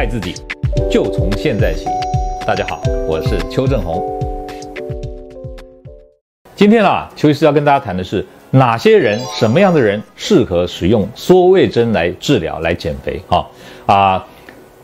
爱自己，就从现在起。大家好，我是邱正红。今天啊，邱医师要跟大家谈的是哪些人、什么样的人适合使用缩胃针来治疗、来减肥？哈啊。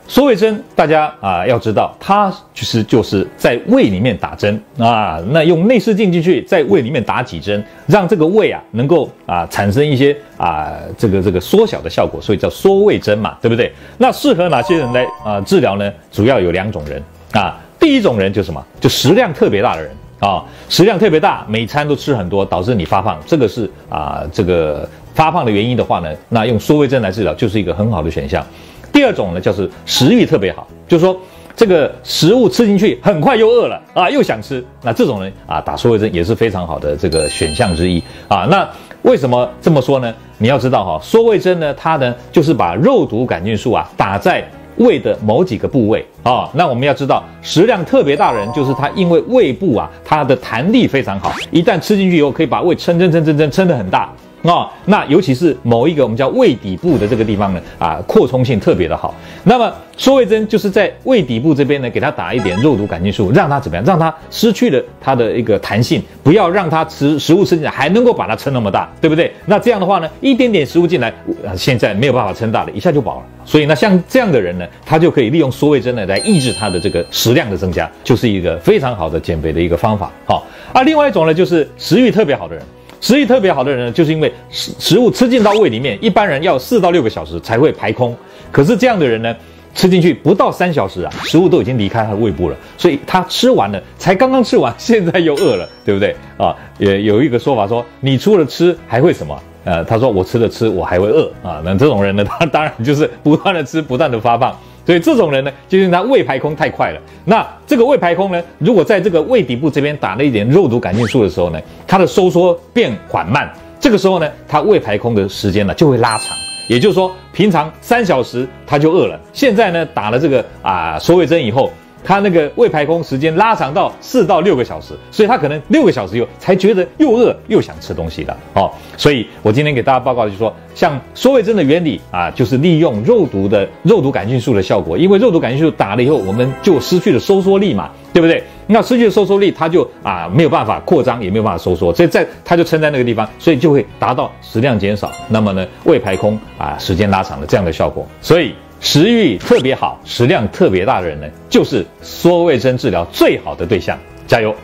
缩胃针，大家啊要知道，它其实就是在胃里面打针啊。那用内视镜进去，在胃里面打几针，让这个胃啊能够啊产生一些啊这个这个缩小的效果，所以叫缩胃针嘛，对不对？那适合哪些人来啊治疗呢？主要有两种人啊。第一种人就什么？就食量特别大的人啊，食量特别大，每餐都吃很多，导致你发胖，这个是啊这个发胖的原因的话呢，那用缩胃针来治疗就是一个很好的选项。第二种呢，就是食欲特别好，就是说这个食物吃进去很快又饿了啊，又想吃。那这种人啊，打缩胃针也是非常好的这个选项之一啊。那为什么这么说呢？你要知道哈，缩胃针呢，它呢就是把肉毒杆菌素啊打在胃的某几个部位啊。那我们要知道，食量特别大的人，就是他因为胃部啊，它的弹力非常好，一旦吃进去以后，可以把胃撑撑撑撑撑撑得很大。哦，那尤其是某一个我们叫胃底部的这个地方呢，啊，扩充性特别的好。那么缩胃针就是在胃底部这边呢，给它打一点肉毒杆菌素，让它怎么样？让它失去了它的一个弹性，不要让它吃食物吃进来还能够把它撑那么大，对不对？那这样的话呢，一点点食物进来，现在没有办法撑大了，一下就饱了。所以呢，像这样的人呢，他就可以利用缩胃针呢来抑制他的这个食量的增加，就是一个非常好的减肥的一个方法。好，啊，另外一种呢，就是食欲特别好的人。食欲特别好的人呢，就是因为食食物吃进到胃里面，一般人要四到六个小时才会排空。可是这样的人呢，吃进去不到三小时啊，食物都已经离开他的胃部了，所以他吃完了，才刚刚吃完，现在又饿了，对不对啊？也有一个说法说，你除了吃还会什么？呃，他说我吃了吃，我还会饿啊。那这种人呢，他当然就是不断的吃，不断的发胖。所以这种人呢，就是他胃排空太快了。那这个胃排空呢，如果在这个胃底部这边打了一点肉毒杆菌素的时候呢，它的收缩变缓慢。这个时候呢，它胃排空的时间呢就会拉长。也就是说，平常三小时他就饿了，现在呢打了这个啊缩胃针以后。他那个胃排空时间拉长到四到六个小时，所以他可能六个小时以后才觉得又饿又想吃东西了哦。所以我今天给大家报告就是说，像缩胃针的原理啊，就是利用肉毒的肉毒杆菌素的效果，因为肉毒杆菌素打了以后，我们就失去了收缩力嘛，对不对？那失去了收缩力，它就啊没有办法扩张，也没有办法收缩，所以在它就撑在那个地方，所以就会达到食量减少，那么呢胃排空啊时间拉长的这样的效果，所以。食欲特别好、食量特别大的人呢，就是缩胃针治疗最好的对象。加油，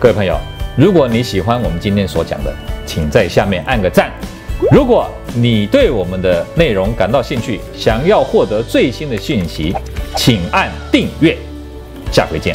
各位朋友！如果你喜欢我们今天所讲的，请在下面按个赞。如果你对我们的内容感到兴趣，想要获得最新的讯息，请按订阅。下回见。